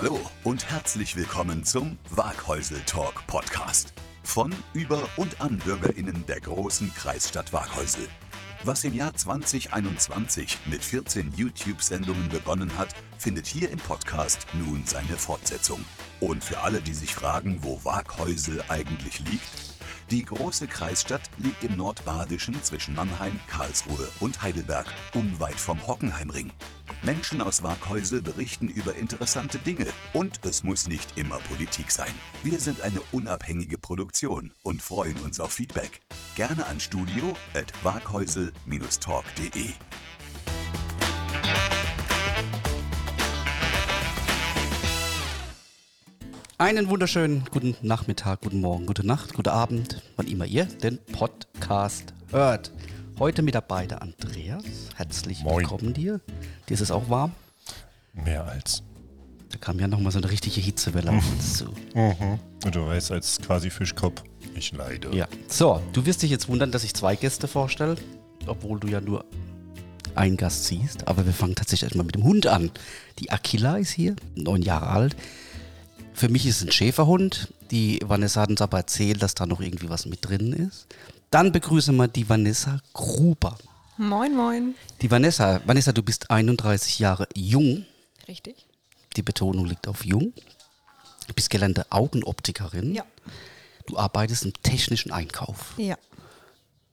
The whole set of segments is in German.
Hallo und herzlich willkommen zum Waghäusel Talk Podcast. Von, über und an BürgerInnen der großen Kreisstadt Waghäusel. Was im Jahr 2021 mit 14 YouTube-Sendungen begonnen hat, findet hier im Podcast nun seine Fortsetzung. Und für alle, die sich fragen, wo Waghäusel eigentlich liegt, die große Kreisstadt liegt im Nordbadischen zwischen Mannheim, Karlsruhe und Heidelberg, unweit vom Hockenheimring. Menschen aus Waghäusel berichten über interessante Dinge und es muss nicht immer Politik sein. Wir sind eine unabhängige Produktion und freuen uns auf Feedback. Gerne an studio Einen wunderschönen guten Nachmittag, guten Morgen, gute Nacht, guten Abend, wann immer ihr den Podcast hört. Heute mit dabei der Andreas. Herzlich Moin. willkommen dir. Dir ist es auch warm. Mehr als. Da kam ja nochmal so eine richtige Hitzewelle auf uns zu. Und du weißt, als quasi Fischkopf, ich leide. Ja. So, du wirst dich jetzt wundern, dass ich zwei Gäste vorstelle, obwohl du ja nur einen Gast siehst. Aber wir fangen tatsächlich erstmal mit dem Hund an. Die Aquila ist hier, neun Jahre alt. Für mich ist es ein Schäferhund. Die Vanessa hat uns aber erzählt, dass da noch irgendwie was mit drin ist. Dann begrüßen wir die Vanessa Gruber. Moin, moin. Die Vanessa, Vanessa, du bist 31 Jahre jung. Richtig? Die Betonung liegt auf jung. Du bist gelernte Augenoptikerin. Ja. Du arbeitest im technischen Einkauf. Ja,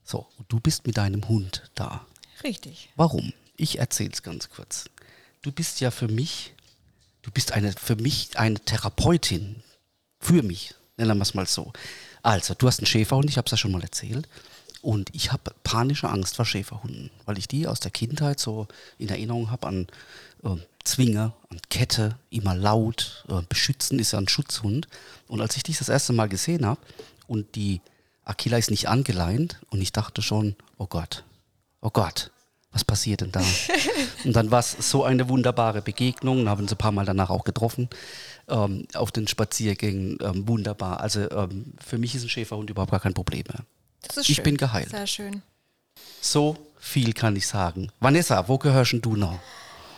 So, du bist mit deinem Hund da. richtig. Warum? Ich erzähle es ganz kurz. Du bist ja für mich, du bist eine, für mich eine Therapeutin. Für mich, nennen wir es mal so. Also, du hast einen Schäferhund, ich habe es ja schon mal erzählt. Und ich habe panische Angst vor Schäferhunden, weil ich die aus der Kindheit so in Erinnerung habe an äh, Zwinge, an Kette, immer laut. Äh, beschützen ist ja ein Schutzhund. Und als ich dich das erste Mal gesehen habe und die Aquila ist nicht angeleint und ich dachte schon, oh Gott, oh Gott, was passiert denn da? und dann war es so eine wunderbare Begegnung, haben uns ein paar Mal danach auch getroffen, ähm, auf den Spaziergängen, ähm, wunderbar. Also ähm, für mich ist ein Schäferhund überhaupt gar kein Problem mehr. Das ist Ich schön. bin geheilt. Sehr schön. So viel kann ich sagen. Vanessa, wo gehörst denn du noch?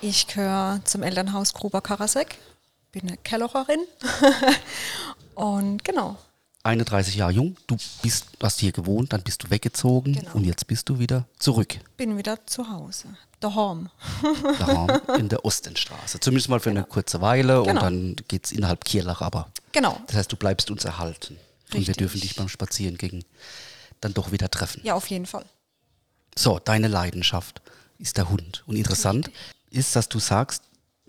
Ich gehöre zum Elternhaus Gruber Karasek. Bin eine Kellererin. Und genau. 31 Jahre jung, du bist, hast hier gewohnt, dann bist du weggezogen Genau. und jetzt bist du wieder zurück. Bin wieder zu Hause. Daheim. daheim in der Ostenstraße. Zumindest mal für eine kurze Weile und Genau. dann geht es innerhalb Kierlach aber. Genau. Das heißt, du bleibst uns erhalten. Und wir Richtig. dürfen dich beim Spazierengehen dann doch wieder treffen. Ja, auf jeden Fall. So, deine Leidenschaft ist der Hund. Und interessant ist, dass du sagst,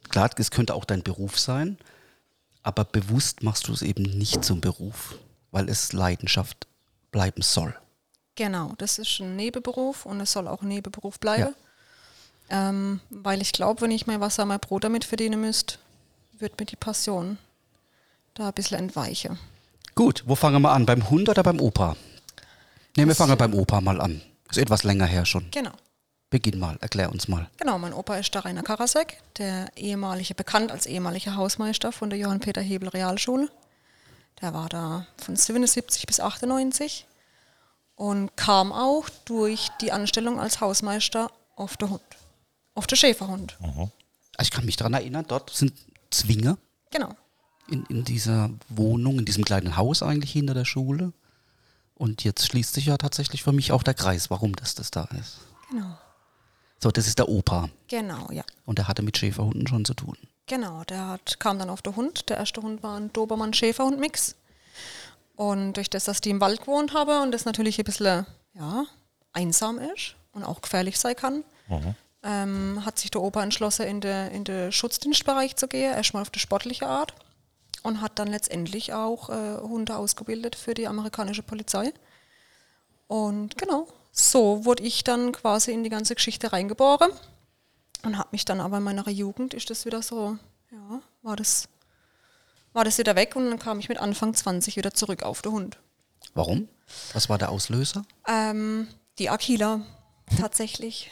klar, es könnte auch dein Beruf sein, aber bewusst machst du es eben nicht zum Beruf, weil es Leidenschaft bleiben soll. Genau. Das ist ein Nebenberuf und es soll auch ein Nebenberuf bleiben. Ähm, weil ich glaube, wenn ich mein Wasser, mein Brot damit verdienen müsste, wird mir die Passion da ein bisschen entweichen. Gut, wo fangen wir an? Beim Hund oder beim Opa? Ne, wir fangen beim Opa mal an. Ist etwas länger her schon. Genau. Beginn mal, erklär uns mal. Genau, mein Opa ist der Rainer Karasek, der ehemalige, bekannt als ehemaliger Hausmeister von der Johann Peter Hebel Realschule. Der war da von 77 bis 98 und kam auch durch die Anstellung als Hausmeister auf der Hund, auf der Schäferhund. Also ich kann mich daran erinnern, dort sind Zwinge Genau, in, in dieser Wohnung, in diesem kleinen Haus eigentlich hinter der Schule. Und jetzt schließt sich ja tatsächlich für mich auch der Kreis, warum das, das da ist. genau, So, das ist der Opa. genau, ja. Und der hatte mit Schäferhunden schon zu tun. Genau, der hat, kam dann auf der Hund. Der erste Hund war ein Dobermann-Schäferhund-Mix. Und durch das, dass die im Wald gewohnt habe und das natürlich ein bisschen ja, einsam ist und auch gefährlich sein kann, ähm, hat sich der Opa entschlossen, in den in den Schutzdienstbereich zu gehen, erstmal auf die sportliche Art und hat dann letztendlich auch äh, Hunde ausgebildet für die amerikanische Polizei. Und genau, so wurde ich dann quasi in die ganze Geschichte reingeboren und habe mich dann aber in meiner Jugend ist das wieder so, ja, war das, war das wieder weg und dann kam ich mit Anfang 20 wieder zurück auf den Hund. Warum? Was war der Auslöser? Ähm, die Aquila, tatsächlich.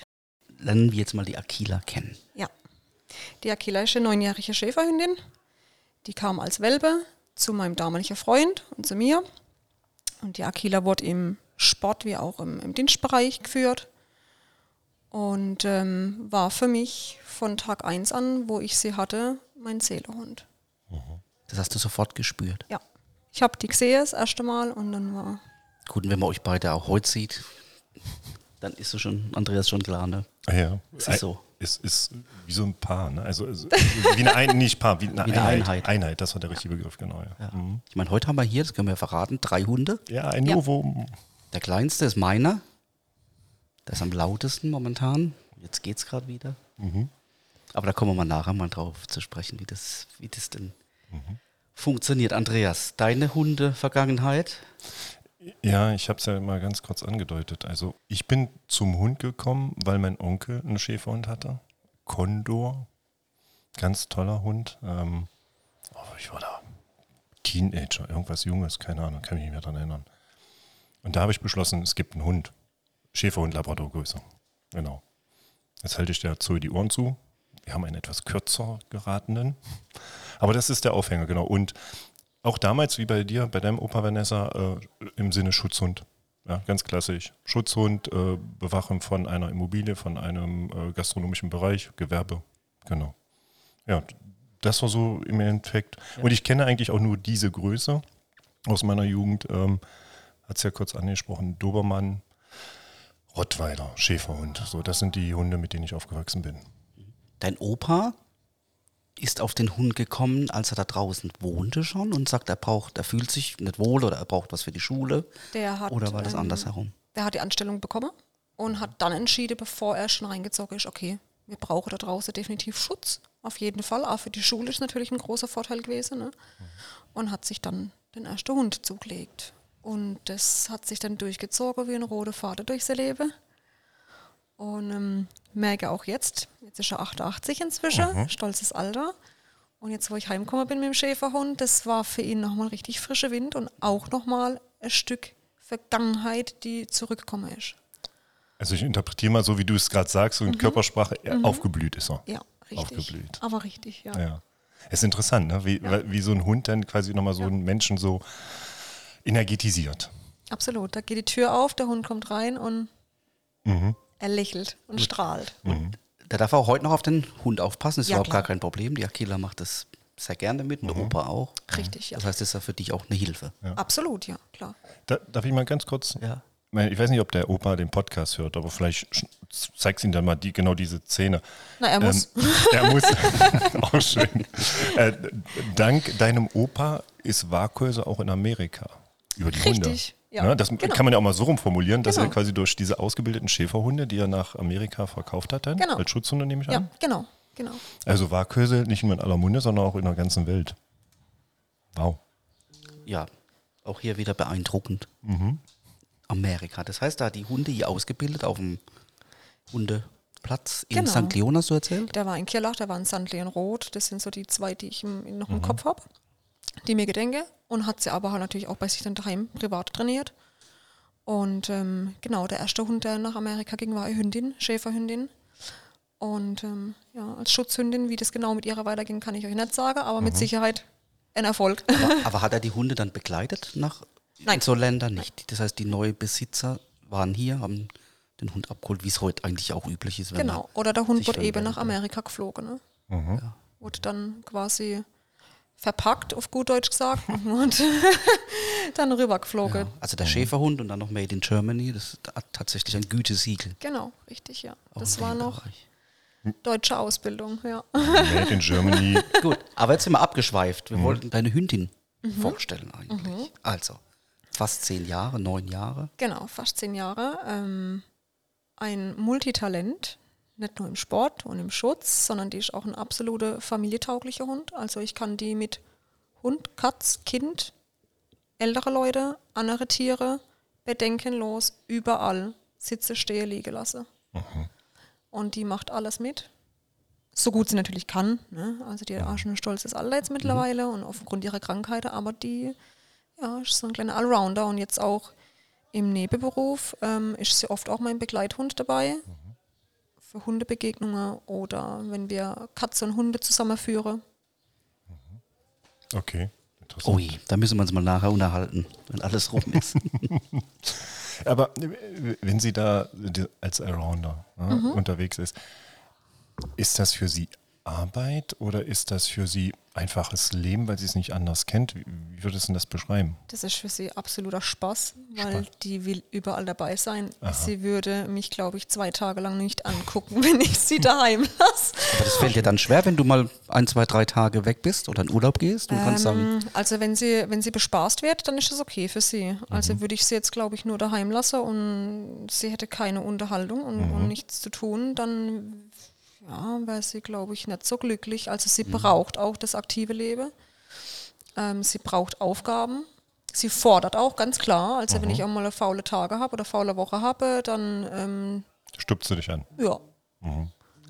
Lernen wir jetzt mal die Aquila kennen. Ja. Die Aquila ist eine neunjährige Schäferhündin. Die kam als Welpe zu meinem damaligen Freund und zu mir. Und die Aquila wurde im Sport wie auch im, im Dienstbereich geführt. Und ähm, war für mich von Tag 1 an, wo ich sie hatte, mein Seelehund. Das hast du sofort gespürt. Ja. Ich habe die gesehen das erste Mal und dann war. Gut, und wenn man euch beide auch heute sieht, dann ist so schon, Andreas schon klar, ne? Ah Ja, Es ist so. Es ist wie so ein Paar, ne? Also es- wie eine Ein nicht Paar, wie eine, Wie eine Einheit. Einheit. Einheit, das war der richtige Begriff, genau. Ja, Ja. Mhm. Ich meine, heute haben wir hier, das können wir verraten, drei Hunde. ja ein Ja. Novum. Der kleinste ist meiner. Der ist am lautesten momentan. Jetzt geht's gerade wieder. Mhm. Aber da kommen wir mal nachher mal drauf zu sprechen, wie das, wie das denn Mhm. funktioniert. Andreas, deine Hunde-Vergangenheit? Ja, ich habe es ja mal ganz kurz angedeutet. Also ich bin zum Hund gekommen, weil mein Onkel einen Schäferhund hatte. Condor. Ganz toller Hund. Ähm, oh, ich war da Teenager, irgendwas Junges, keine Ahnung, kann mich nicht mehr daran erinnern. Und da habe ich beschlossen, es gibt einen Hund. Schäferhund Labradorgröße. Genau. Jetzt halte ich der Zoe die Ohren zu. Wir haben einen etwas kürzer geratenen. Aber das ist der Aufhänger, genau. Und auch damals, wie bei dir, bei deinem Opa Vanessa, äh, im Sinne Schutzhund. Ja, ganz klassisch. Schutzhund, äh, Bewachung von einer Immobilie, von einem äh, gastronomischen Bereich, Gewerbe. Genau. Ja, das war so im Endeffekt. Und ich kenne eigentlich auch nur diese Größe aus meiner Jugend. Ähm, Hat es ja kurz angesprochen. Dobermann, Rottweiler, Schäferhund. So, das sind die Hunde, mit denen ich aufgewachsen bin. Dein Opa ist auf den Hund gekommen, als er da draußen wohnte schon und sagt, er braucht, er fühlt sich nicht wohl oder er braucht was für die Schule. Der hat, oder war das ähm, andersherum? Der hat die Anstellung bekommen und hat dann entschieden, bevor er schon reingezogen ist, okay, wir brauchen da draußen definitiv Schutz. Auf jeden Fall. Auch für die Schule ist natürlich ein großer Vorteil gewesen. Ne? Und hat sich dann den ersten Hund zugelegt. Und das hat sich dann durchgezogen wie ein roter Faden durchs Leben. Und ähm, merke auch jetzt, jetzt ist er 88 inzwischen, stolzes Alter. Und jetzt, wo ich heimgekommen bin mit dem Schäferhund, das war für ihn nochmal richtig frischer Wind und auch nochmal ein Stück Vergangenheit, die zurückgekommen ist. Also ich interpretiere mal so, wie du es gerade sagst, so in Körpersprache, er aufgeblüht ist er. Ja, richtig. Aufgeblüht. Aber richtig, ja. Ja. Es ist interessant, ne? wie, weil- wie so ein Hund dann quasi nochmal so einen Menschen so energetisiert. Absolut. Da geht die Tür auf, der Hund kommt rein und Mhm. Er lächelt und strahlt. Der darf auch heute noch auf den Hund aufpassen, ist Ja, überhaupt klar. gar kein Problem. Die Akila macht das sehr gerne mit, und der Opa auch. Richtig, ja. Das heißt, das ist ja für dich auch eine Hilfe. Absolut, ja, klar. Da, darf ich mal ganz kurz? Ja. Ich weiß nicht, ob der Opa den Podcast hört, aber vielleicht zeigst ihm dann mal die, genau diese Szene. Na, er muss. Ähm, er muss. auch schön. Äh, dank deinem Opa ist Waghäuse auch in Amerika. Über die Hunde. Richtig, ja. Ne, das Genau. kann man ja auch mal so rumformulieren, dass Genau. er quasi durch diese ausgebildeten Schäferhunde, die er nach Amerika verkauft hat, dann, Genau. als Schutzhunde nehme ich Ja, an. genau, genau. Also Waghäuse nicht nur in aller Munde, sondern auch in der ganzen Welt. Wow. Ja, auch hier wieder beeindruckend. Amerika. Das heißt, da die Hunde hier ausgebildet auf dem Hundeplatz in Genau. St. Leon, hast du erzählt? Der war in Kirlach, der war in St. Leon Roth. Das sind so die zwei, die ich im, noch Mhm. im Kopf habe, die mir gedenke. Und hat sie aber halt natürlich auch bei sich dann daheim privat trainiert. Und ähm, genau, der erste Hund, der nach Amerika ging, war eine Hündin, Schäferhündin. Und ähm, ja, als Schutzhündin, wie das genau mit ihrer weiterging, kann ich euch nicht sagen, aber Mhm. mit Sicherheit ein Erfolg. Aber, aber hat er die Hunde dann begleitet nach Nein. in so Länder nicht? Das heißt, die neuen Besitzer waren hier, haben den Hund abgeholt, wie es heute eigentlich auch üblich ist. wenn Genau. Oder der Hund wurde eben nach Amerika geflogen. Ne? Mhm. Wurde dann quasi verpackt, auf gut Deutsch gesagt, und dann rübergeflogen. Ja. Also der Schäferhund und dann noch Made in Germany, das hat tatsächlich ein Gütesiegel. Genau, richtig, ja. auch Das war noch deutsche Ausbildung, ja. Made in Germany. Gut, aber jetzt sind wir abgeschweift. Mhm. Wir wollten deine Hündin vorstellen eigentlich. Also, fast zehn Jahre, neun Jahre. Genau, fast zehn Jahre. Ähm, ein Multitalent, nicht nur im Sport und im Schutz, sondern die ist auch ein absoluter familietauglicher Hund. Also ich kann die mit Hund, Katz, Kind, ältere Leute, andere Tiere bedenkenlos überall sitze, stehe, liege lassen. Und die macht alles mit. So gut sie natürlich kann. Ne? Also die hat auch schon ein stolzes Alter jetzt mittlerweile und aufgrund ihrer Krankheiten, aber die ja, ist so ein kleiner Allrounder und jetzt auch im Nebenberuf ähm, ist sie oft auch mein Begleithund dabei. Für Hundebegegnungen oder wenn wir Katze und Hunde zusammenführen. Okay. Interessant. Ui, da müssen wir uns mal nachher unterhalten, wenn alles rum ist. Aber äh, wenn sie da als Arounder ne, Mhm. unterwegs ist, ist das für sie Arbeit oder ist das für sie einfaches Leben, weil sie es nicht anders kennt? Wie, wie würdest du das beschreiben? Das ist für sie absoluter Spaß, weil Spaß. die will überall dabei sein. Sie würde mich, glaube ich, zwei Tage lang nicht angucken, wenn ich sie daheim lasse. Aber das fällt dir dann schwer, wenn du mal ein, zwei, drei Tage weg bist oder in Urlaub gehst und kannst sagen, Ähm, also wenn sie, wenn sie bespaßt wird, dann ist das okay für sie. Also würde ich sie jetzt, glaube ich, nur daheim lassen und sie hätte keine Unterhaltung und, und nichts zu tun, dann ja, wäre sie, glaube ich, nicht so glücklich. Also sie braucht auch das aktive Leben. Ähm, sie braucht Aufgaben. Sie fordert auch, ganz klar. Also wenn ich auch mal eine faule Tage habe oder faule Woche habe, dann ähm, Stupst du dich an? ja.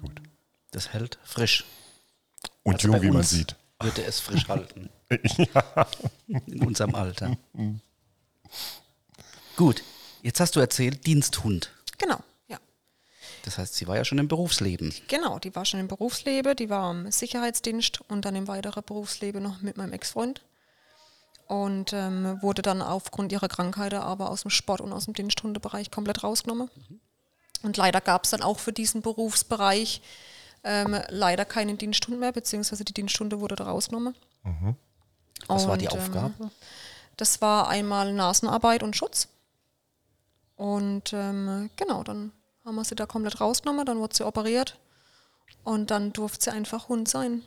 Gut. das hält frisch. Und Also jung, wie man sieht. Würde es frisch halten. In unserem Alter. Gut, jetzt hast du erzählt, Diensthund. Genau, ja. Das heißt, sie war ja schon im Berufsleben. Genau, die war schon im Berufsleben, die war im Sicherheitsdienst und dann im weiteren Berufsleben noch mit meinem Ex-Freund. Und ähm, wurde dann aufgrund ihrer Krankheit aber aus dem Sport und aus dem Diensthundebereich komplett rausgenommen. Und leider gab es dann auch für diesen Berufsbereich ähm, leider keinen Diensthund mehr, beziehungsweise die Diensthunde wurde da rausgenommen. Was war die Und, ähm, Aufgabe? Das war einmal Nasenarbeit und Schutz. Und ähm, genau, dann haben wir sie da komplett rausgenommen, dann wurde sie operiert und dann durfte sie einfach Hund sein.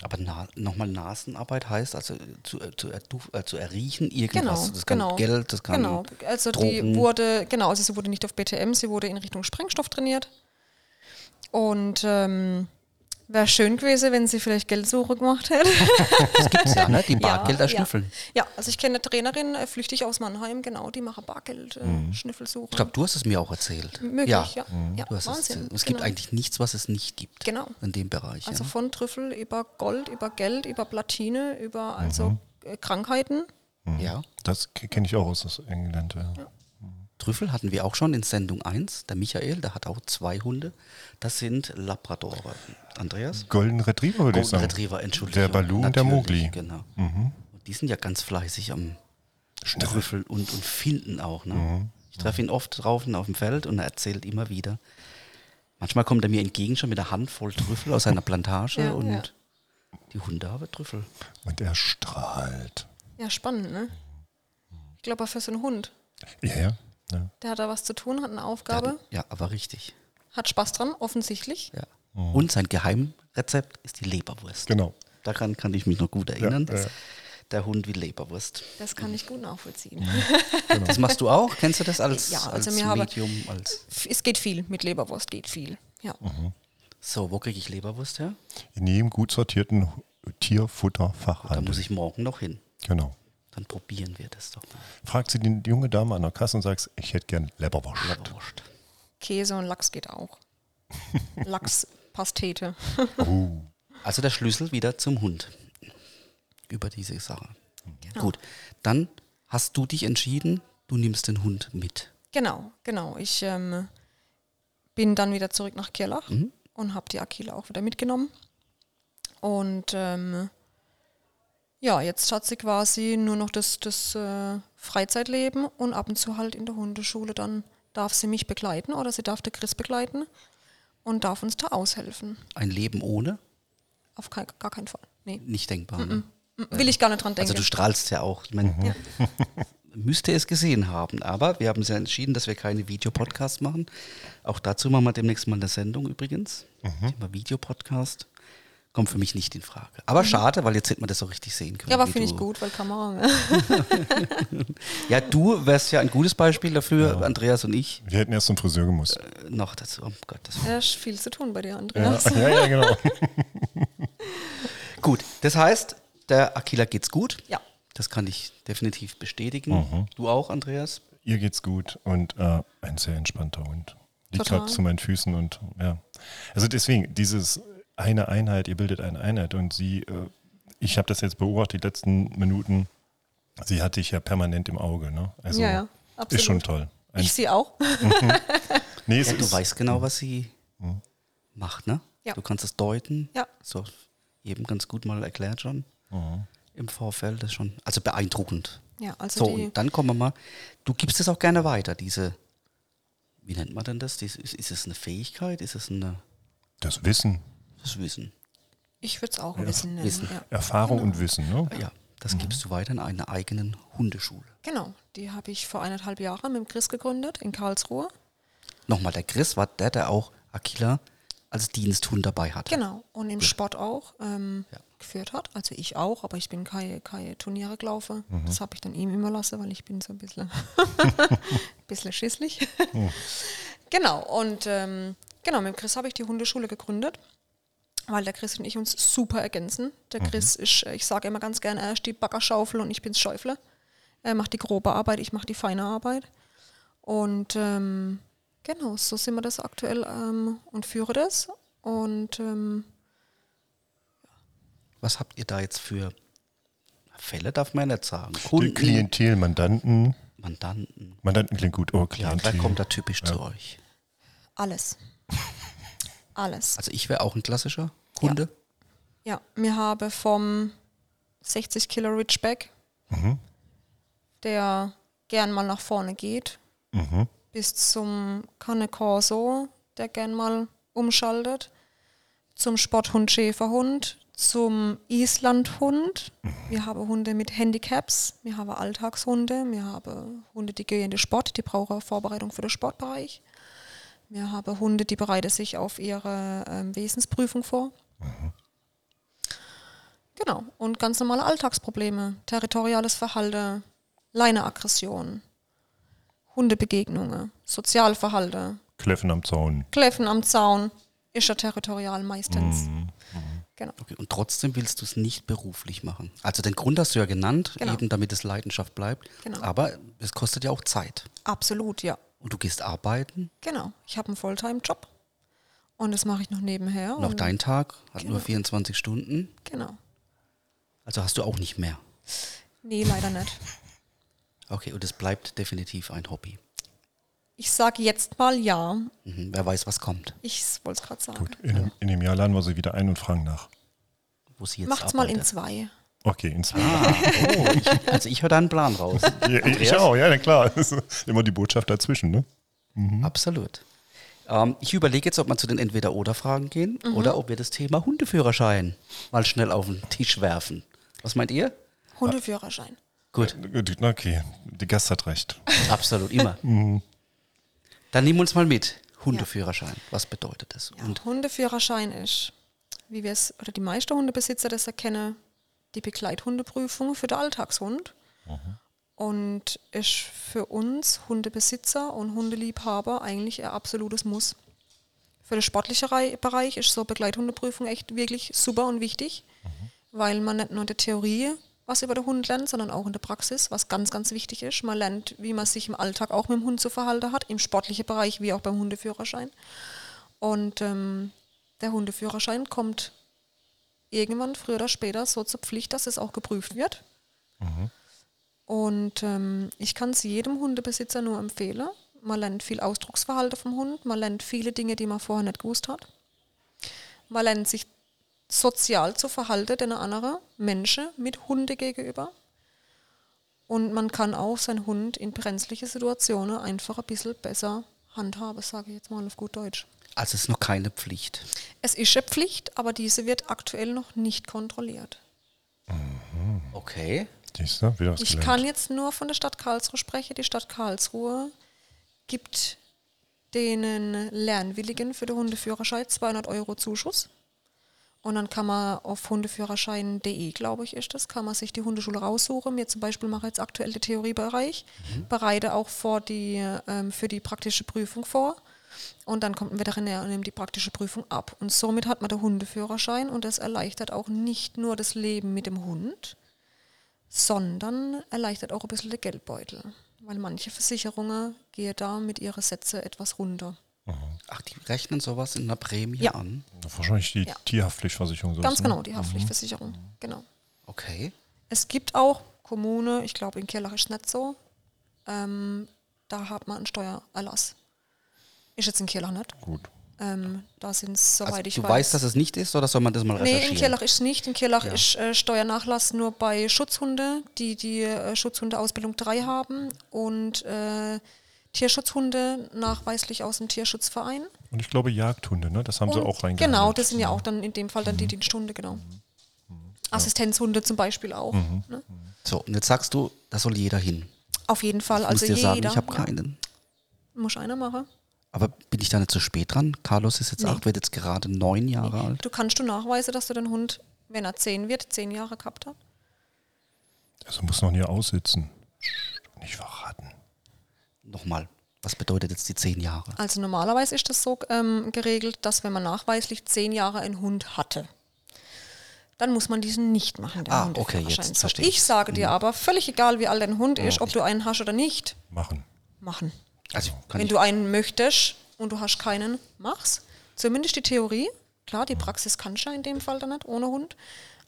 Aber na, nochmal Nasenarbeit heißt also zu, äh, zu, äh, zu erriechen irgendwas. Genau, das kann genau. Geld, das kann Genau, also Drogen. die wurde, genau, also sie wurde nicht auf BTM, sie wurde in Richtung Sprengstoff trainiert. Und ähm, wäre schön gewesen, wenn sie vielleicht Geldsuche gemacht hätte. Das gibt's ja, ne? Die Bargeld ja, erschnüffeln. ja, also ich kenne eine Trainerin, äh, flüchtig aus Mannheim, genau, die machen Bargeld, äh, Mhm. Ich glaube, du hast es mir auch erzählt. Möglich, ja. ja. Du hast es, Wahnsinn. es gibt genau. eigentlich nichts, was es nicht gibt. Genau. In dem Bereich. Also ja. von Trüffel über Gold, über Geld, über Platine, über also äh, Krankheiten. ja. Das kenne ich auch aus England. Ja. Trüffel hatten wir auch schon in Sendung 1. Der Michael, der hat auch zwei Hunde. Das sind Labradore. Andreas? Golden Retriever würde ich Golden sagen. Retriever, Entschuldigung. Der Balu und der Mowgli. Genau. Und die sind ja ganz fleißig am Trüffeln und, und finden auch. Ne? Ich treffe ihn oft draußen auf dem Feld und er erzählt immer wieder. Manchmal kommt er mir entgegen schon mit einer Handvoll Trüffel aus seiner Plantage Ja, und ja. die Hunde haben Trüffel. Und er strahlt. Ja, spannend, ne? Ich glaube, für so einen Hund. Ja, ja. Ja. Der hat da was zu tun, hat eine Aufgabe, hat- Ja, aber richtig. hat Spaß dran, offensichtlich. Ja. Und sein Geheimrezept ist die Leberwurst. Genau. Daran kann ich mich noch gut erinnern. Ja, ja. Der Hund wie Leberwurst. Das kann ich gut nachvollziehen. Das machst du auch? Kennst du das als, Ja, also als mir habe- Medium? Als Es geht viel mit Leberwurst, geht viel. Ja. so, wo kriege ich Leberwurst her? In jedem gut sortierten Da Tierfutterfachhandel. muss ich morgen noch hin. Genau. Dann probieren wir das doch mal. Fragt sie die junge Dame an der Kasse und sagt, ich hätte gern Leberwurst. Leberwurst. Käse und Lachs geht auch. Lachspastete. Oh. Also der Schlüssel wieder zum Hund. Über diese Sache. Genau. Gut, dann hast du dich entschieden, du nimmst den Hund mit. Genau, genau. Ich ähm, bin dann wieder zurück nach Kirlach Mhm. und habe die Akila auch wieder mitgenommen. Und ähm, ja, jetzt hat sie quasi nur noch das, das äh, Freizeitleben und ab und zu halt in der Hundeschule. Dann darf sie mich begleiten oder sie darf der Chris begleiten und darf uns da aushelfen. Ein Leben ohne? Auf kein, gar keinen Fall. Nee. Nicht denkbar. Ne? Will ich gar nicht dran denken. Also du strahlst ja auch. Ich meine, müsste es gesehen haben. Aber wir haben uns ja entschieden, dass wir keine Videopodcast machen. Auch dazu machen wir demnächst mal eine Sendung übrigens. Thema Videopodcast. Kommt für mich nicht in Frage. Aber schade, weil jetzt hätte man das so richtig sehen können. Mhm. ja, aber finde ich gut, weil Kamera. Ja, du wärst ja ein gutes Beispiel dafür, Andreas und ich. Wir hätten erst zum Friseur gemusst. Äh, Noch dazu, um Gottes Willen. Ja, ist viel zu tun bei dir, Ja, Andreas. ja, ja, genau. Gut, das heißt, der Aquila geht's gut. Ja. Das kann ich definitiv bestätigen. Du auch, Andreas? Ihr geht's gut und äh, ein sehr entspannter Hund. Liegt Total. gerade zu meinen Füßen und ja. Also deswegen, dieses eine Einheit, ihr bildet eine Einheit und sie, äh, ich habe das jetzt beobachtet, die letzten Minuten, sie hatte ich ja permanent im Auge. Ne? Also Ja, ja, ist absolut. schon toll. Ein, Ich sie auch. nee, es Ja, du ist, weißt genau, was sie macht, ne? Ja. Du kannst es deuten. Ja. So eben ganz gut mal erklärt schon. Im Vorfeld. Das ist schon, also beeindruckend. Ja, also So, und dann kommen wir mal. Du gibst es auch gerne weiter, diese, wie nennt man denn das? Dies- Ist, ist es eine Fähigkeit? Ist es eine, das Wissen. Das Wissen? Ich würde es auch Wissen nennen. Wissen. Ja. Erfahrung und Wissen, ne? Ja, das gibst du weiter in einer eigenen Hundeschule. Genau, die habe ich vor eineinhalb Jahren mit dem Chris gegründet in Karlsruhe. Nochmal, der Chris war der, der auch Aquila als Diensthund dabei hatte. Genau, und im Sport auch ähm, Ja. geführt hat. Also ich auch, aber ich bin keine, keine Turniere gelaufen. Mhm. Das habe ich dann ihm überlassen, weil ich bin so ein bisschen, bisschen schisslich. Mhm. genau, und ähm, genau, mit dem Chris habe ich die Hundeschule gegründet, weil der Chris und ich uns super ergänzen. Der Mhm. Chris ist, äh, ich sage immer ganz gerne, er ist die Baggerschaufel und ich bin's Schäufle. Er macht die grobe Arbeit, ich mache die feine Arbeit. Und ähm, genau, so sind wir das aktuell ähm, und führe das. Und ähm, Was habt ihr da jetzt für Fälle, darf man ja nicht sagen? Die Kunden, Klientel, Mandanten. Mandanten. Mandanten klingt gut. Oh, Ja, Klientel. wer kommt da typisch zu euch? alles. Alles. Also ich wäre auch ein klassischer Kunde. Ja, wir haben vom 60 Kilo Ridgeback, der gern mal nach vorne geht, Mhm. bis zum Cane Corso, der gern mal umschaltet, zum Sporthund Schäferhund, zum Islandhund. Wir haben Hunde mit Handicaps, wir haben Alltagshunde, wir haben Hunde, die gehen in den Sport, die brauchen Vorbereitung für den Sportbereich. Wir haben Hunde, die bereiten sich auf ihre ähm, Wesensprüfung vor. Genau. Und ganz normale Alltagsprobleme, territoriales Verhalten, Leineaggression, Hundebegegnungen, Sozialverhalten, Kläffen am Zaun. Kläffen am Zaun, ist ja territorial meistens. Genau. Okay, und trotzdem willst du es nicht beruflich machen. Also den Grund hast du ja genannt, Genau. eben damit es Leidenschaft bleibt. Genau. Aber es kostet ja auch Zeit. Absolut, ja. Und du gehst arbeiten Genau. Ich habe einen Fulltime-Job und das mache ich noch nebenher. und auch dein Tag hat Genau. nur 24 Stunden. Genau. Also hast du auch nicht mehr. Nee, leider nicht. Okay, und es bleibt definitiv ein Hobby. Ich sage jetzt mal ja. Mhm. Wer weiß, was kommt, Ich wollte es gerade sagen. Gut, in, dem, in dem Jahr laden wir sie wieder ein und fragen nach. wo sie jetzt Macht's mal in arbeitet. zwei. Okay, ins Ah, oh, ich, also ich höre da einen Plan raus. ja, Ich auch, ja, na klar. Immer die Botschaft dazwischen, ne? Absolut. Ähm, ich überlege jetzt, ob wir zu den Entweder-Oder-Fragen gehen Mhm. oder ob wir das Thema Hundeführerschein mal schnell auf den Tisch werfen. Was meint ihr? Hundeführerschein. Gut, Okay, die Gast hat recht. absolut, immer. Dann nehmen wir uns mal mit. Hundeführerschein, was bedeutet das? Ja, Und Hundeführerschein ist, wie wir es, oder die meisten Hundebesitzer das erkennen, die Begleithundeprüfung für den Alltagshund. Und ist für uns Hundebesitzer und Hundeliebhaber eigentlich ein absolutes Muss. Für den sportlichen Rei- Bereich ist so Begleithundeprüfung echt wirklich super und wichtig, weil man nicht nur in der Theorie was über den Hund lernt, sondern auch in der Praxis, was ganz, ganz wichtig ist. Man lernt, wie man sich im Alltag auch mit dem Hund zu verhalten hat, im sportlichen Bereich wie auch beim Hundeführerschein. Und ähm, der Hundeführerschein kommt irgendwann früher oder später so zur Pflicht, dass es auch geprüft wird. Und ähm, ich kann es jedem Hundebesitzer nur empfehlen. Man lernt viel Ausdrucksverhalten vom Hund, man lernt viele Dinge, die man vorher nicht gewusst hat. Man lernt sich sozial zu verhalten den anderen Menschen mit Hunde gegenüber. Und man kann auch seinen Hund in brenzliche Situationen einfach ein bisschen besser handhaben, sage ich jetzt mal auf gut Deutsch. Also es ist noch keine Pflicht. Es ist eine Pflicht, aber diese wird aktuell noch nicht kontrolliert. Okay. Siehst du, wieder was Ich gelernt. kann jetzt nur von der Stadt Karlsruhe sprechen. Die Stadt Karlsruhe gibt denen Lernwilligen für den Hundeführerschein 200 Euro Zuschuss. Und dann kann man auf hundeführerschein.de, glaube ich, ist das, kann man sich die Hundeschule raussuchen. Mir zum Beispiel mache ich jetzt aktuell den Theoriebereich, bereite auch vor die, ähm, für die praktische Prüfung vor. Und dann kommt ein Veterinär und nimmt die praktische Prüfung ab. Und somit hat man den Hundeführerschein und das erleichtert auch nicht nur das Leben mit dem Hund, sondern erleichtert auch ein bisschen den Geldbeutel. Weil manche Versicherungen gehen da mit ihren Sätzen etwas runter. Ach, die rechnen sowas in einer Prämie Ja. an. Wahrscheinlich die Ja. Tierhaftpflichtversicherung. sowas, Ganz ne? genau, die Haftpflichtversicherung. Genau. Okay. Es gibt auch Kommune, ich glaube in Kirlach ist es nicht so, ähm, da hat man einen Steuererlass. Ist jetzt in Kirlach nicht. Gut. Ähm, da sind es, soweit Also, ich du weiß. weißt, dass es nicht ist oder soll man das mal Nee, recherchieren? in Kirlach ist es nicht. In Kirlach Ja. ist äh, Steuernachlass nur bei Schutzhunde, die die äh, Schutzhundeausbildung 3 haben und äh, Tierschutzhunde nachweislich aus dem Tierschutzverein. Und ich glaube Jagdhunde, ne? Das haben sie Und auch reingehandelt. Genau, das sind ja auch dann in dem Fall dann die Diensthunde, genau. Assistenzhunde zum Beispiel auch. Ne? So, und jetzt sagst du, da soll jeder hin. Auf jeden Fall, Ich also muss dir jeder. sagen, ich habe ja. keinen. Muss einer machen. Aber bin ich da nicht zu spät dran? Carlos ist jetzt Nee. acht, wird jetzt gerade neun Jahre alt. Du kannst du nachweisen, dass du den Hund, wenn er zehn wird, zehn Jahre gehabt hat. Also muss noch nie aussitzen. Nicht verraten. Nochmal, was bedeutet jetzt die zehn Jahre? Also normalerweise ist das so ähm, geregelt, dass wenn man nachweislich zehn Jahre einen Hund hatte, dann muss man diesen nicht machen. Ah, Hundeführerschein. okay, jetzt So, verstehe Ich ich's. sage dir aber, völlig egal, wie alt dein Hund ist, ob du einen hast oder nicht, Machen. machen. Also kann Wenn ich, du einen möchtest und du hast keinen, mach's. Zumindest die Theorie. Klar, die Praxis kannst du ja in dem Fall dann nicht ohne Hund.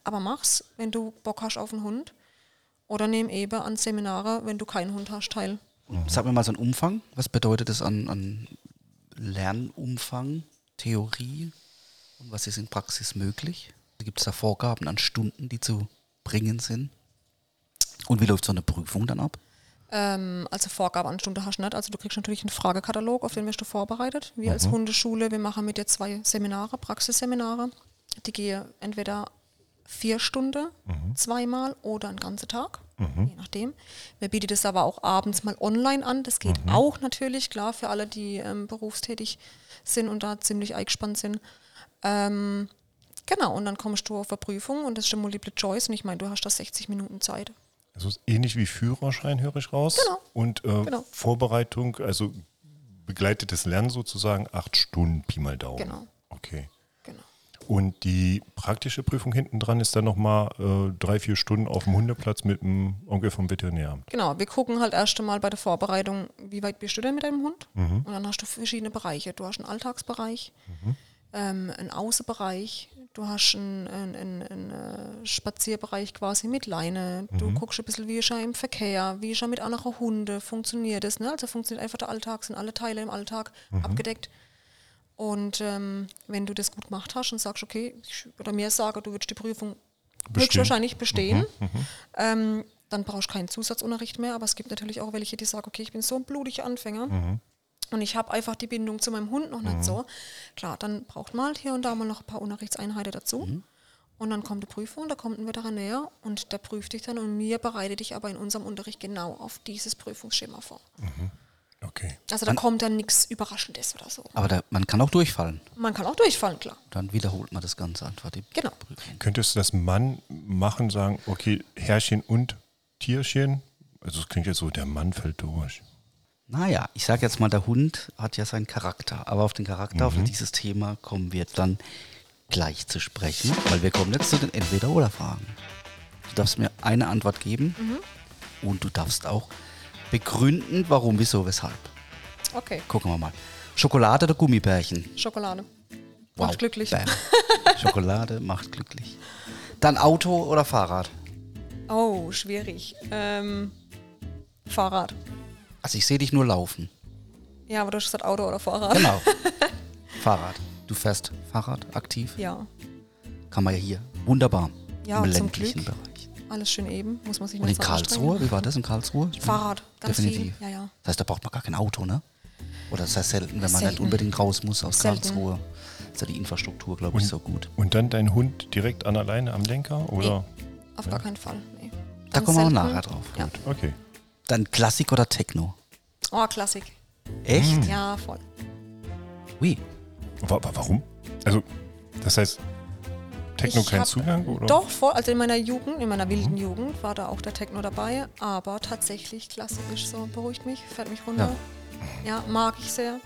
Aber mach's, wenn du Bock hast auf einen Hund. Oder nehm eben an Seminare, wenn du keinen Hund hast, teil. sag mir mal so einen Umfang. Was bedeutet das an, an Lernumfang, Theorie? Und was ist in Praxis möglich? Gibt es da Vorgaben an Stunden, die zu bringen sind? Und wie läuft so eine Prüfung dann ab? Ähm, also Vorgabe an Stunde hast du nicht. Also du kriegst natürlich einen Fragekatalog, auf den wirst du vorbereitet. Wir als Hundeschule, wir machen mit dir zwei Seminare, Praxisseminare. Die gehen entweder vier Stunden, zweimal oder einen ganzen Tag, je nachdem. Wir bieten das aber auch abends mal online an. Das geht auch natürlich, klar, für alle, die ähm, berufstätig sind und da ziemlich eingespannt sind. Ähm, genau, und dann kommst du auf eine Prüfung und das ist schon Multiple Choice und ich meine, du hast da 60 Minuten Zeit. Also ähnlich wie Führerschein, höre ich raus. Genau. Und äh, Genau. Vorbereitung, also begleitetes Lernen sozusagen, acht Stunden, Pi mal Daumen. Genau. Okay. Genau. Und die praktische Prüfung hinten dran ist dann nochmal äh, drei, vier Stunden auf dem Hundeplatz mit dem Onkel vom Veterinäramt. Genau, wir gucken halt erst einmal bei der Vorbereitung, wie weit bist du denn mit deinem Hund? Und dann hast du verschiedene Bereiche. Du hast einen Alltagsbereich, ähm, einen Außenbereich, du hast einen, einen, einen, äh, Spazierbereich quasi mit Leine. Du guckst ein bisschen, wie ist er im Verkehr, wie ist er mit anderen Hunden, funktioniert das? Ne? Also funktioniert einfach der Alltag, sind alle Teile im Alltag abgedeckt. Und ähm, wenn du das gut gemacht hast und sagst, okay, ich, oder mir sage, du würdest die Prüfung höchstwahrscheinlich bestehen, ähm, dann brauchst du keinen Zusatzunterricht mehr. Aber es gibt natürlich auch welche, die sagen, okay, ich bin so ein blutiger Anfänger und ich habe einfach die Bindung zu meinem Hund noch nicht so. Klar, dann braucht man halt hier und da mal noch ein paar Unterrichtseinheiten dazu. Und dann kommt die Prüfung, da kommt ein Veterinär und der prüft dich dann und mir bereitet dich aber in unserem Unterricht genau auf dieses Prüfungsschema vor. Okay. Also da kommt dann nichts Überraschendes oder so. Aber da, man kann auch durchfallen. Man kann auch durchfallen, klar. Dann wiederholt man das Ganze einfach. Die Genau. Prüfung. Könntest du das Mann machen, sagen, okay, Herrchen und Tierchen? Also es klingt jetzt so, der Mann fällt durch. Naja, ich sage jetzt mal, der Hund hat ja seinen Charakter. Aber auf den Charakter, auf dieses Thema kommen wir dann gleich zu sprechen, weil wir kommen jetzt zu den Entweder-Oder-Fragen. Du darfst mir eine Antwort geben und du darfst auch begründen, warum, wieso, weshalb. Okay. Gucken wir mal. Schokolade oder Gummibärchen? Schokolade. Wow, Macht glücklich. bam. Schokolade macht glücklich. Dann Auto oder Fahrrad? Oh, schwierig. Ähm, Fahrrad. Also ich sehe dich nur laufen. Ja, aber du hast gesagt Auto oder Fahrrad. Genau. Fahrrad. Du fährst Fahrrad aktiv? Ja, Kann man ja hier. Wunderbar. Ja, Im zum ländlichen Glück. Bereich. alles schön eben. Muss man sich Und in nicht Karlsruhe, wie war das in Karlsruhe? Fahrrad, ganz Definitiv. viel. Ja, ja. Das heißt, da braucht man gar kein Auto, ne? Oder das heißt selten, wenn man nicht Selten. unbedingt raus muss aus Selten. Karlsruhe. Ist ja die Infrastruktur, glaube ich, so gut. Und dann dein Hund direkt an alleine am Lenker? Oder? Auf gar keinen Fall. Nee. Da kommen wir auch nachher drauf. Ja. Okay. Dann Klassik oder Techno? Oh, Klassik. Echt? Ja, voll. Ui. Wa wa warum? Also, das heißt, Techno Ich kein hab- Zugang? Oder? Doch, voll. Also in meiner Jugend, in meiner wilden Jugend war da auch der Techno dabei. Aber tatsächlich klassisch so. Beruhigt mich, fährt mich runter. Ja, mag ich sehr.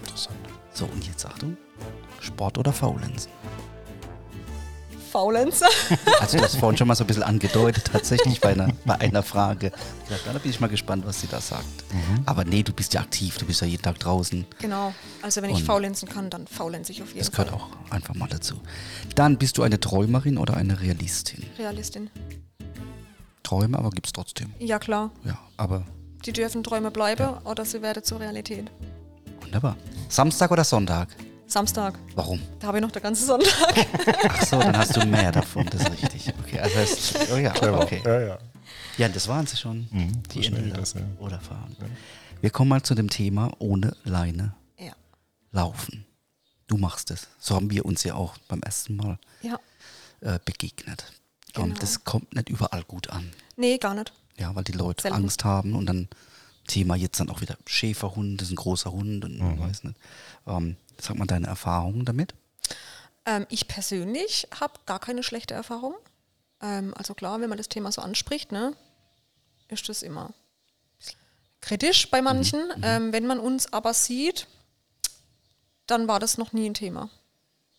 Interessant. So, und jetzt Achtung. Sport oder Faulenzen? Faulenzer. Also du hast vorhin schon mal so ein bisschen angedeutet, tatsächlich bei einer, bei einer Frage. Ich dachte, da bin ich mal gespannt, was sie da sagt. Aber nee, du bist ja aktiv, du bist ja jeden Tag draußen. genau. Also wenn ich Und- faulenzen kann, dann faulenze ich auf jeden Das Fall. gehört auch einfach mal dazu. Dann bist du eine Träumerin oder eine Realistin? Realistin. Träume, aber gibt's trotzdem. Ja, klar. Ja, aber Die dürfen Träume bleiben oder sie werden zur Realität. wunderbar. Samstag oder Sonntag? Samstag. Warum? Da habe ich noch den ganzen Sonntag. Ach so, dann hast du mehr davon, das ist richtig. Okay, also heißt, oh ja, okay. Ja, ja. Ja, das waren sie schon. Mhm, so die schnell Entweder- das, ja. oder fahren. Wir kommen mal zu dem Thema ohne Leine Ja. laufen. Du machst es. So haben wir uns ja auch beim ersten Mal Ja. äh, begegnet. Genau. das kommt nicht überall gut an. Nee, gar nicht. Ja, weil die Leute Selten. Angst haben und dann Thema jetzt dann auch wieder Schäferhund, das ist ein großer Hund und Mhm. weiß nicht. Ähm, sag mal deine Erfahrungen damit. Ähm, ich persönlich habe gar keine schlechte Erfahrung. Ähm, also klar, wenn man das Thema so anspricht, ne, ist das immer kritisch bei manchen. Ähm, wenn man uns aber sieht, dann war das noch nie ein Thema.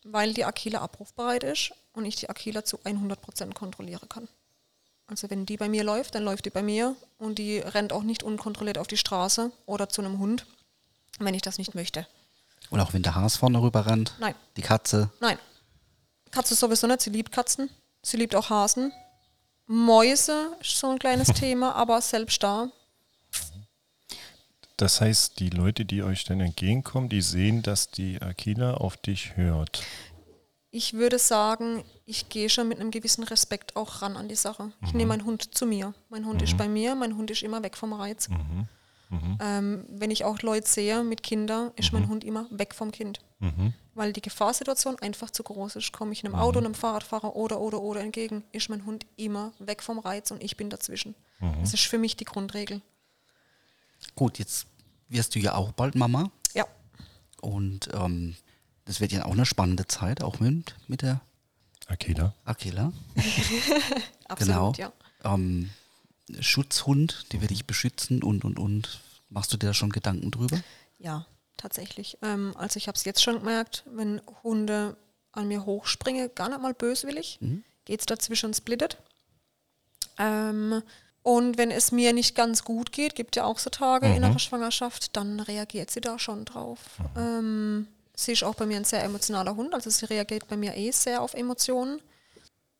Weil die Aquila abrufbereit ist und ich die Aquila zu 100% kontrollieren kann. Also wenn die bei mir läuft, dann läuft die bei mir und die rennt auch nicht unkontrolliert auf die Straße oder zu einem Hund, wenn ich das nicht möchte. Und auch wenn der Haas vorne rüber rennt. Nein. Die Katze. Nein. Katze sowieso nicht. Sie liebt Katzen. Sie liebt auch Hasen. Mäuse ist so ein kleines Thema, aber selbst da. Das heißt, die Leute, die euch dann entgegenkommen, die sehen, dass die Akila auf dich hört. Ich würde sagen, ich gehe schon mit einem gewissen Respekt auch ran an die Sache. Ich nehme meinen Hund zu mir. Mein Hund ist bei mir, mein Hund ist immer weg vom Reiz. Ähm, wenn ich auch Leute sehe mit Kindern, ist mein Hund immer weg vom Kind. Weil die Gefahrsituation einfach zu groß ist. Komme ich einem Auto, einem Fahrradfahrer oder, oder, oder entgegen, ist mein Hund immer weg vom Reiz und ich bin dazwischen. Das ist für mich die Grundregel. Gut, jetzt wirst du ja auch bald Mama. Ja, Und ähm, das wird ja auch eine spannende Zeit, auch mit, mit der Akila. Akela. absolut, Genau. ja. Ähm, Schutzhund, die wird dich beschützen und, und, und. Machst du dir da schon Gedanken drüber? Ja, tatsächlich. Ähm, also ich habe es jetzt schon gemerkt, wenn Hunde an mir hochspringen, gar nicht mal böswillig, geht es dazwischen und splittet. Ähm, und wenn es mir nicht ganz gut geht, gibt ja auch so Tage in der Schwangerschaft, dann reagiert sie da schon drauf. Ähm, sie ist auch bei mir ein sehr emotionaler Hund, also sie reagiert bei mir eh sehr auf Emotionen.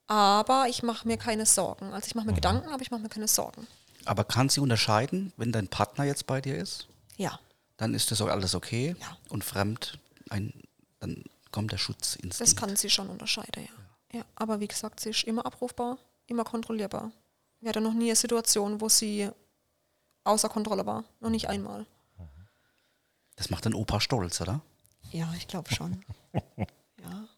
Aber ich mache mir keine Sorgen. Also ich mache mir Gedanken, aber ich mache mir keine Sorgen. Aber kann sie unterscheiden, wenn dein Partner jetzt bei dir ist? Ja, Dann ist das auch alles okay. Ja. Und fremd, ein, dann kommt der Schutzinstinkt. Das kann sie schon unterscheiden, ja. ja. Aber wie gesagt, sie ist immer abrufbar, immer kontrollierbar. Wir hatten noch nie eine Situation, wo sie außer Kontrolle war. Noch nicht einmal. Das macht den Opa stolz, oder? Ja, ich glaube schon. ja.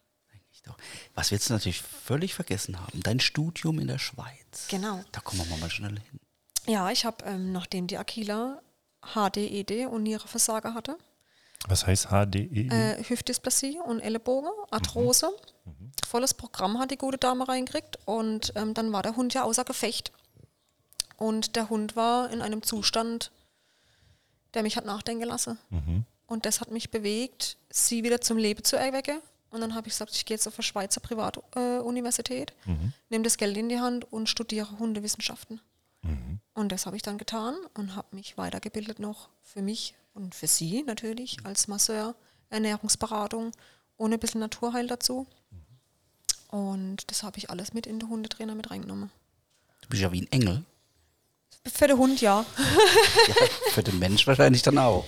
Was wir jetzt natürlich völlig vergessen haben, dein Studium in der Schweiz. genau. Da kommen wir mal schnell hin. Ja, ich habe, ähm, nachdem die Aquila HDED und Nierenversager hatte, Was heißt HDE? äh, Hüftdysplasie und Ellenbogen, Arthrose. Volles Programm hat die gute Dame reingekriegt und ähm, dann war der Hund ja außer Gefecht. Und der Hund war in einem Zustand, der mich hat nachdenken lassen. Und das hat mich bewegt, sie wieder zum Leben zu erwecken. Und dann habe ich gesagt, ich gehe jetzt auf eine Schweizer Privatuniversität, äh, Universität, nehme das Geld in die Hand und studiere Hundewissenschaften. Und das habe ich dann getan und habe mich weitergebildet noch für mich und für sie natürlich als Masseur, Ernährungsberatung ohne ein bisschen Naturheil dazu. Und das habe ich alles mit in den Hundetrainer mit reingenommen. Du bist ja wie ein Engel. Für den Hund ja. Ja, für den Mensch wahrscheinlich dann auch.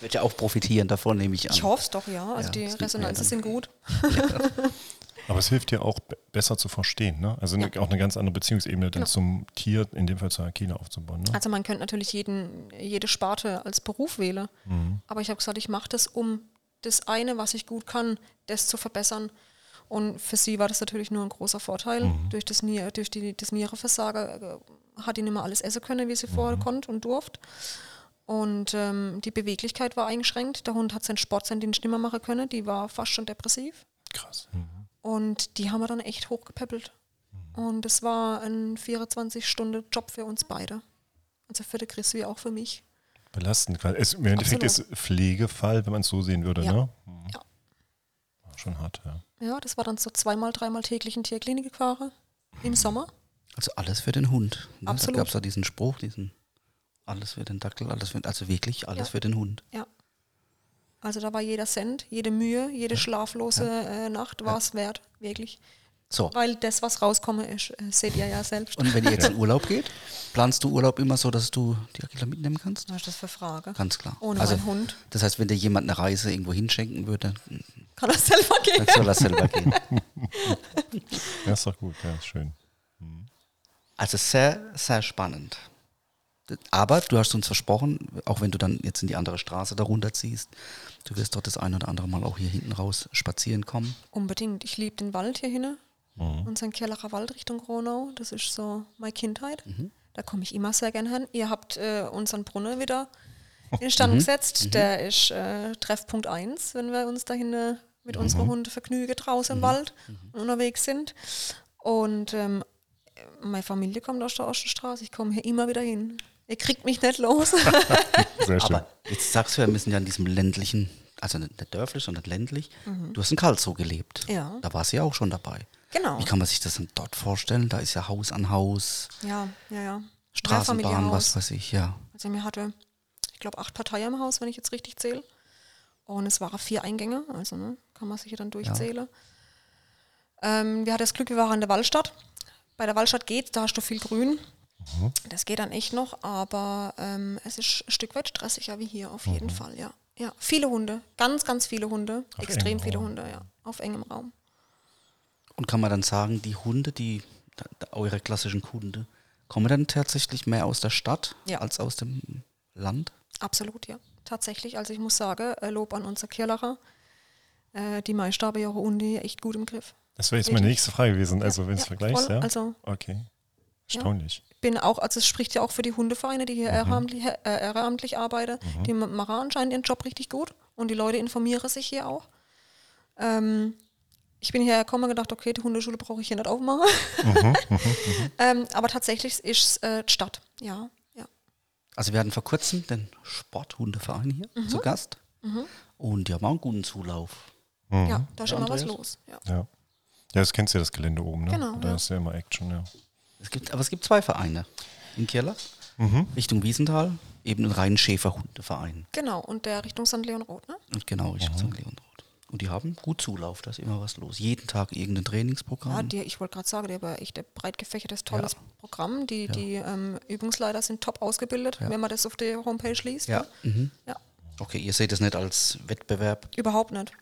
Wird ja auch profitieren davon, nehme ich an. Ich hoffe es doch, ja. Also Ja, die Resonanzen sind gut. Aber es hilft dir auch be- besser zu verstehen, ne? Also eine, auch eine ganz andere Beziehungsebene dann Genau. zum Tier, in dem Fall zur Akila aufzubauen. Ne? Also man könnte natürlich jeden, jede Sparte als Beruf wählen. Aber ich habe gesagt, ich mache das, um das eine, was ich gut kann, das zu verbessern. Und für sie war das natürlich nur ein großer Vorteil. Durch, das, Nier, durch die, das Nierenversagen äh, hat die nicht mehr alles essen können, wie sie vorher konnte und durfte. Und ähm, die Beweglichkeit war eingeschränkt. Der Hund hat seinen Sport, seinen Dienst nicht mehr machen können. Die war fast schon depressiv. Krass. Mhm. Und die haben wir dann echt hochgepäppelt. Und es war ein 24-Stunden-Job für uns beide. Also für den Chris wie auch für mich. Belastend. Es, Im Endeffekt Absolut. ist Pflegefall, wenn man es so sehen würde, Ja. ne? Mhm. Ja. Schon hart, ja. Ja, das war dann so zweimal, dreimal täglich in Tierklinik gefahren. Im Sommer. Also alles für den Hund. Ne? Absolut. Da gab es ja diesen Spruch, diesen alles für den Dackel, alles für, also wirklich alles Ja. für den Hund. Ja. Also da war jeder Cent, jede Mühe, jede schlaflose äh, Nacht war es wert, wirklich. So. Weil das, was rauskommen ist, äh, seht ihr ja selbst. Und wenn ihr jetzt in Urlaub geht, planst du Urlaub immer so, dass du die Akila mitnehmen kannst? Was ist das für Frage? Ganz klar. Ohne also, meinen Hund Das heißt, wenn dir jemand eine Reise irgendwo hinschenken würde, kann er selber gehen. dann soll er selber gehen. Ja, ist doch gut, ja, ist schön. Also sehr, sehr spannend. Aber du hast uns versprochen, auch wenn du dann jetzt in die andere Straße darunter ziehst, du wirst doch das ein oder andere Mal auch hier hinten raus spazieren kommen. Unbedingt. Ich liebe den Wald hier hinten. Unseren Kirlacher Wald Richtung Gronau. Das ist so meine Kindheit. Da komme ich immer sehr gern hin. Ihr habt äh, unseren Brunnen wieder instand gesetzt. Der ist äh, Treffpunkt 1, wenn wir uns da hinten mit unseren Hunden vergnügen draußen im Wald und unterwegs sind. Und ähm, meine Familie kommt aus der Ostenstraße. Ich komme hier immer wieder hin. Ihr kriegt mich nicht los. Sehr schön. Aber jetzt sagst du ja, wir sind ja in diesem ländlichen, also nicht nicht dörflich, sondern ländlich. Du hast in Karlsruhe gelebt. Ja. Da warst du ja auch schon dabei. genau. Wie kann man sich das denn dort vorstellen? Da ist ja Haus an Haus, Ja, ja, ja. Straßenbahn, was weiß ich, ja. Also mir hatte, ich glaube, acht Parteien im Haus, wenn ich jetzt richtig zähle. Und es waren vier Eingänge, also ne, kann man sich ja dann durchzählen. Ähm, wir hatten das Glück, wir waren in der Wallstadt. Bei der Wallstadt geht, da hast du viel Grün. Das geht dann echt noch, aber ähm, es ist ein Stück weit stressiger wie hier, auf jeden Fall, ja. Ja, viele Hunde, ganz, ganz viele Hunde, Auf extrem viele Raum. Hunde, ja, auf engem Raum. Und kann man dann sagen, die Hunde, die eure klassischen Hunde, kommen dann tatsächlich mehr aus der Stadt Ja. als aus dem Land? Absolut, ja. Tatsächlich. Also ich muss sagen, äh, Lob an unser Kirlacher. Äh, die meisten haben ihre Hunde echt gut im Griff. Das wäre jetzt meine nächste Frage gewesen. Also, wenn du es ja, vergleichst, voll. ja? Also Okay. Erstaunlich. bin auch, also es spricht ja auch für die Hundevereine, die hier ehrenamtlich, äh, ehrenamtlich arbeiten. Die ma- machen anscheinend ihren Job richtig gut und die Leute informieren sich hier auch. Ähm, ich bin hierher gekommen und gedacht, okay, die Hundeschule brauche ich hier nicht aufmachen. ähm, aber tatsächlich ist es äh, die Stadt, ja. ja. Also wir hatten vor kurzem den Sporthundeverein hier zu Gast und die haben auch einen guten Zulauf. Ja, da ist Ja, immer was los. Ja. Ja. Ja, das kennst du ja, das Gelände oben, ne? Genau, Da ja. ist ja immer Action, ja. Es gibt, aber es gibt zwei Vereine in Kirlach, Richtung Wiesenthal, eben einen reinen Schäferhundeverein. Genau, und der Richtung St. Leon Roth, ne? Und genau, Richtung St. Leonrod. Und die haben gut Zulauf, da ist immer was los. Jeden Tag irgendein Trainingsprogramm. Ja, die, ich wollte gerade sagen, die haben echt ein breit gefächertes, tolles Programm. Die, die ähm, Übungsleiter sind top ausgebildet, wenn man das auf der Homepage liest. Ja. Ne? Mhm. ja. Okay, ihr seht das nicht als Wettbewerb, Überhaupt nicht.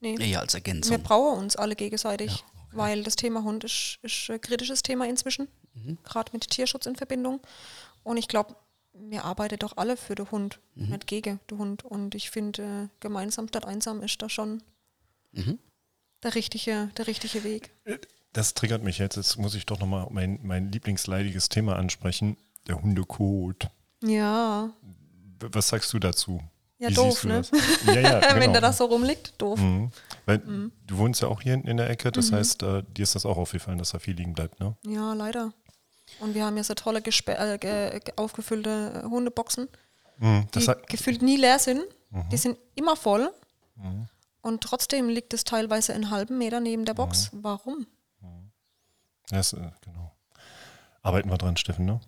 Nee. eher als Wir Ergänzung. brauchen uns alle gegenseitig, weil das Thema Hund ist, ist ein kritisches Thema inzwischen, Mhm. gerade mit Tierschutz in Verbindung. Und ich glaube, wir arbeiten doch alle für den Hund, Mhm. nicht gegen den Hund. Und ich finde, äh, gemeinsam statt einsam ist da schon Mhm. der, richtige, der richtige Weg. Das triggert mich jetzt. Jetzt muss ich doch nochmal mein, mein lieblingsleidiges Thema ansprechen. Der Hundekot. Ja, W- Was sagst du dazu? Ja, Wie doof, ne? Ja, ja, wenn genau. der das so rumliegt, doof. Mhm. Weil du wohnst ja auch hier in der Ecke, Mhm. das heißt, äh, dir ist das auch aufgefallen, dass da viel liegen bleibt, ne? Ja, leider. Und wir haben ja so tolle gespe- äh, ge ge- aufgefüllte äh, Hundeboxen, Mhm. Das die gefühlt nie leer sind. Die sind immer voll. Und trotzdem liegt es teilweise einen halben Meter neben der Box. Warum? das, äh, genau. Arbeiten wir dran, Steffen, ne?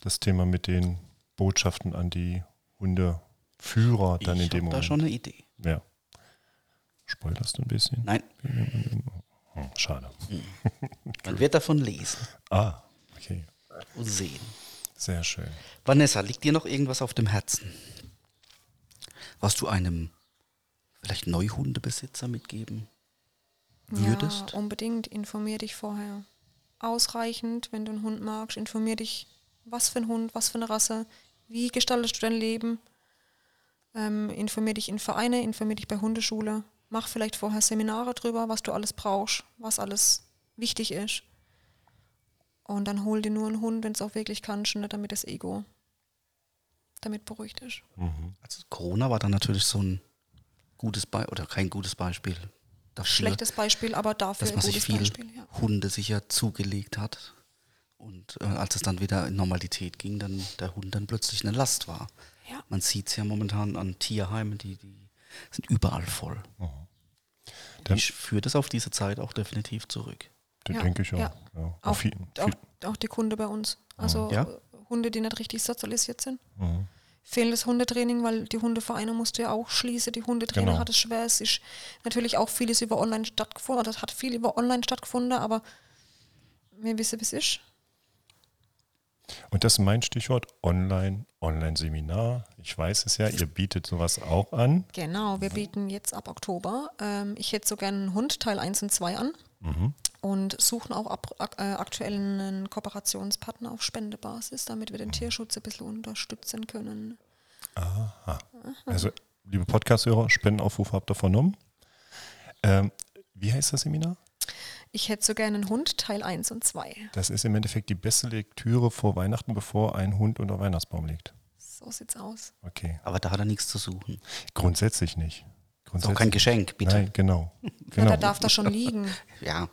Das Thema mit den Botschaften an die Hundeführer dann ich in dem habe da Moment. schon eine Idee. Ja. Spoilerst du ein bisschen? Nein, Hm, schade. man wird davon lesen Ah, sehen. Sehr schön. Vanessa, liegt dir noch irgendwas auf dem Herzen, was du einem vielleicht Neuhundebesitzer mitgeben würdest? Ja, unbedingt. Informier dich vorher. Ausreichend, wenn du einen Hund magst, informier dich, was für ein Hund, was für eine Rasse, wie gestaltest du dein Leben. Ähm, informier dich in Vereine, informier dich bei Hundeschule. Mach vielleicht vorher Seminare drüber, was du alles brauchst, was alles wichtig ist. Und dann hol dir nur einen Hund, wenn es auch wirklich kannst, und nicht damit das Ego damit beruhigt ist. Also Corona war dann natürlich so ein gutes Beispiel, oder kein gutes Beispiel dafür, Schlechtes Beispiel, aber dafür dass man sich gutes viel Beispiel. Ja. Hunde sicher zugelegt hat. Und äh, als es dann wieder in Normalität ging, dann der Hund dann plötzlich eine Last war. Ja. Man sieht es ja momentan an Tierheimen, die, die sind überall voll. Dann- ich führe das auf diese Zeit auch definitiv zurück. Ja, denke ich auch. ja. Ja. Auch Auch, viel, auch, viel, auch die Kunde bei uns. Also Ja? äh, Hunde, die nicht richtig sozialisiert sind. Mhm. Fehlendes Hundetraining, weil die Hundevereine musste ja auch schließen. Die Hundetrainer Genau. hat es schwer. Es ist natürlich auch vieles über online stattgefunden. Es hat viel über online stattgefunden, aber wir wissen, wie es ist. Und das ist mein Stichwort Online, Online-Seminar. Ich weiß es ja, ihr bietet sowas auch an. Genau, wir bieten jetzt ab Oktober. Ähm, ich hätte so gerne einen Hund, Teil 1 und 2 an. Und suchen auch ab, ak, äh, aktuell einen Kooperationspartner auf Spendebasis, damit wir den Tierschutz ein bisschen unterstützen können. Also, liebe Podcast-Hörer, Spendenaufruf habt ihr vernommen. Ähm, wie heißt das Seminar? Ich hätte so gerne einen Hund, Teil 1 und 2. Das ist im Endeffekt die beste Lektüre vor Weihnachten, bevor ein Hund unter Weihnachtsbaum liegt. So sieht's aus. Okay. Aber da hat er nichts zu suchen. Grundsätzlich nicht. Ist auch kein Geschenk, bitte. Nein, genau. Ja, genau. der darf da schon liegen. Ja,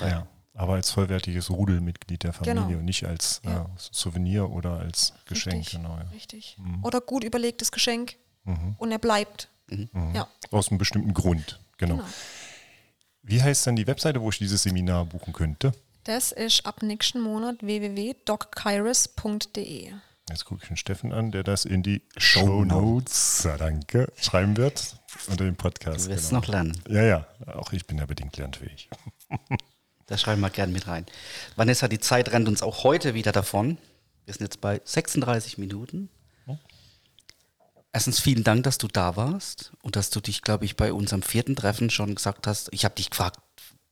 ja. Aber als vollwertiges Rudelmitglied der Familie Genau. und nicht als Ja. äh, Souvenir oder als Geschenk. Richtig, Genau, ja. richtig. Oder gut überlegtes Geschenk Mhm. und er bleibt. Ja, Aus einem bestimmten Grund. Genau. genau. Wie heißt dann die Webseite, wo ich dieses Seminar buchen könnte? Das ist ab nächsten Monat www.dockkyris.de. Jetzt gucke ich den Steffen an, der das in die Show Notes, ja, danke, schreiben wird unter dem Podcast. du wirst genau. noch lernen. Ja, ja, auch ich bin ja bedingt lernfähig. Da schreiben wir gern mit rein. Vanessa, die Zeit rennt uns auch heute wieder davon. Wir sind jetzt bei 36 Minuten. Erstens vielen Dank, dass du da warst und dass du dich, glaube ich, bei unserem vierten Treffen schon gesagt hast. Ich habe dich gefragt,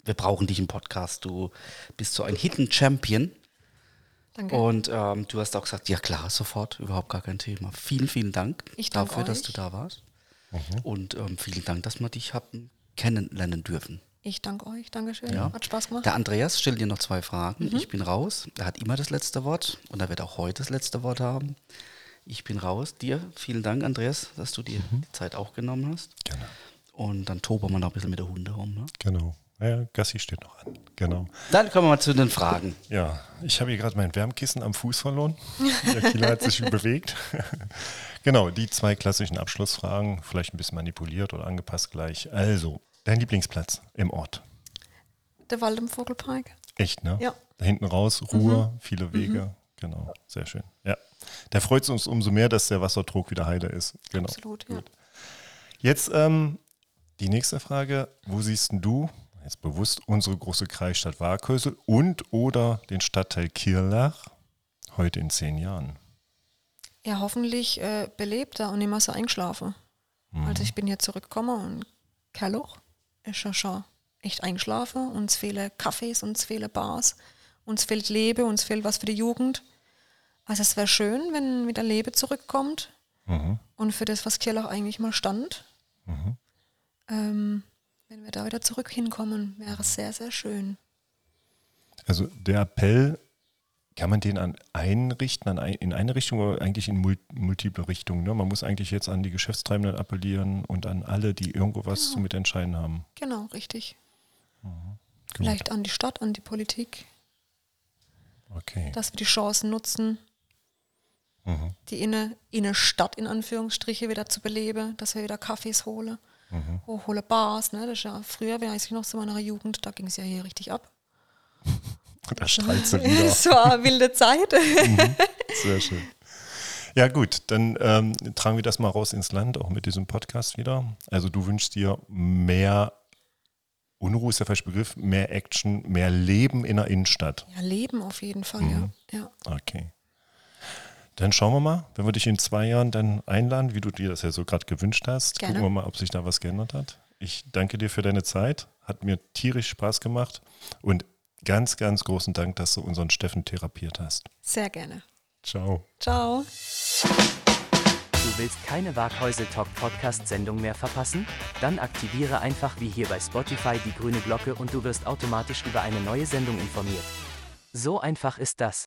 wir brauchen dich im Podcast. Du bist so ein Hidden Champion. Danke. Und ähm, du hast auch gesagt, ja klar, sofort, überhaupt gar kein Thema. Vielen, vielen Dank dafür, dass euch. du da warst. Und ähm, vielen Dank, dass wir dich haben kennenlernen dürfen. Ich danke euch. Dankeschön. Ja. Hat Spaß gemacht. Der Andreas stellt dir noch zwei Fragen. Ich bin raus. Er hat immer das letzte Wort und er wird auch heute das letzte Wort haben. Ich bin raus. Dir vielen Dank, Andreas, dass du dir die Zeit auch genommen hast. Genau. Und dann toben wir noch ein bisschen mit der Hunde rum. Ne? Genau. Ja, Gassi steht noch an. Genau. Dann kommen wir mal zu den Fragen. Ja, ich habe hier gerade mein Wärmkissen am Fuß verloren. Der Kieler hat sich bewegt. genau, die zwei klassischen Abschlussfragen, vielleicht ein bisschen manipuliert oder angepasst gleich. Also, dein Lieblingsplatz im Ort. Der Wald im Vogelpark. Echt, ne? Ja. Da hinten raus, Ruhe, viele Wege. Genau, sehr schön. Ja. Da freut es uns umso mehr, dass der Wasserdruck wieder heile ist. Genau. Absolut, ja. Jetzt ähm, die nächste Frage. Wo siehst denn du, jetzt bewusst, unsere große Kreisstadt Waghäusel und oder den Stadtteil Kirlach heute in zehn Jahren? Ja, hoffentlich äh, belebter und nicht mehr so eingeschlafen. Also ich bin hier zurückgekommen und Kerloch ist ja schon echt eingeschlafen. Uns fehlen Cafés, uns fehlen Bars, uns fehlt Leben, uns fehlt was für die Jugend. Also es wäre schön, wenn wieder Leben zurückkommt und für das, was Kirlach eigentlich mal stand. Ähm, wenn wir da wieder zurück hinkommen, wäre es sehr, sehr schön. Also der Appell, kann man den an einrichten, an ein, in eine Richtung oder eigentlich in mul multiple Richtungen? Ne? Man muss eigentlich jetzt an die Geschäftstreibenden appellieren und an alle, die irgendwo was zu mitentscheiden haben. Genau, richtig. Gut. Vielleicht an die Stadt, an die Politik, Okay. dass wir die Chancen nutzen, die inne, Innenstadt in Anführungsstriche wieder zu beleben, dass wir wieder Kaffees holen, hochhole Bars. Ne? Das ist ja früher, weiß ich noch, zu meiner Jugend, da ging es ja hier richtig ab. Da strahlt sie wieder. Es war eine wilde Zeit. Sehr schön. Ja gut, dann ähm, tragen wir das mal raus ins Land, auch mit diesem Podcast wieder. Also du wünschst dir mehr Unruhe ist der falsche Begriff, mehr Action, mehr Leben in der Innenstadt. ja, Leben auf jeden Fall, Mhm. ja. ja. Okay. Dann schauen wir mal, wenn wir dich in zwei Jahren dann einladen, wie du dir das ja so gerade gewünscht hast. Gerne. Gucken wir mal, ob sich da was geändert hat. Ich danke dir für deine Zeit. Hat mir tierisch Spaß gemacht. Und ganz, ganz großen Dank, dass du unseren Steffen therapiert hast. Sehr gerne. Ciao. Ciao. Du willst keine Waghäusel Talk Podcast Sendung mehr verpassen? Dann aktiviere einfach wie hier bei Spotify die grüne Glocke und du wirst automatisch über eine neue Sendung informiert. So einfach ist das.